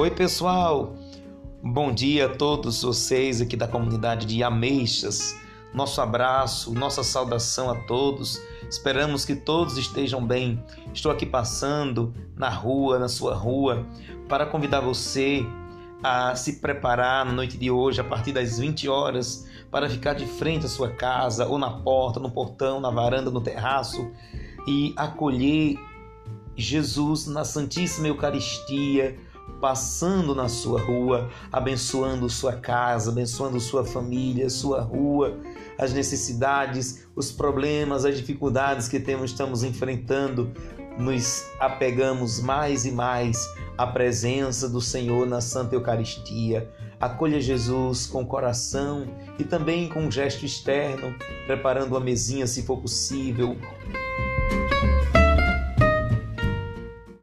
Oi, pessoal! Bom dia a todos vocês aqui da comunidade de Ameixas. Nosso abraço, nossa saudação a todos. Esperamos que todos estejam bem. Estou aqui passando na rua, na sua rua, para convidar você a se preparar na noite de hoje, a partir das 20 horas, para ficar de frente à sua casa, ou na porta, no portão, na varanda, no terraço, e acolher Jesus na Santíssima Eucaristia, passando na sua rua, abençoando sua casa, abençoando sua família, sua rua, as necessidades, os problemas, as dificuldades que temos, estamos enfrentando, nos apegamos mais e mais à presença do Senhor na Santa Eucaristia. Acolha Jesus com o coração e também com um gesto externo, preparando a mesinha se for possível,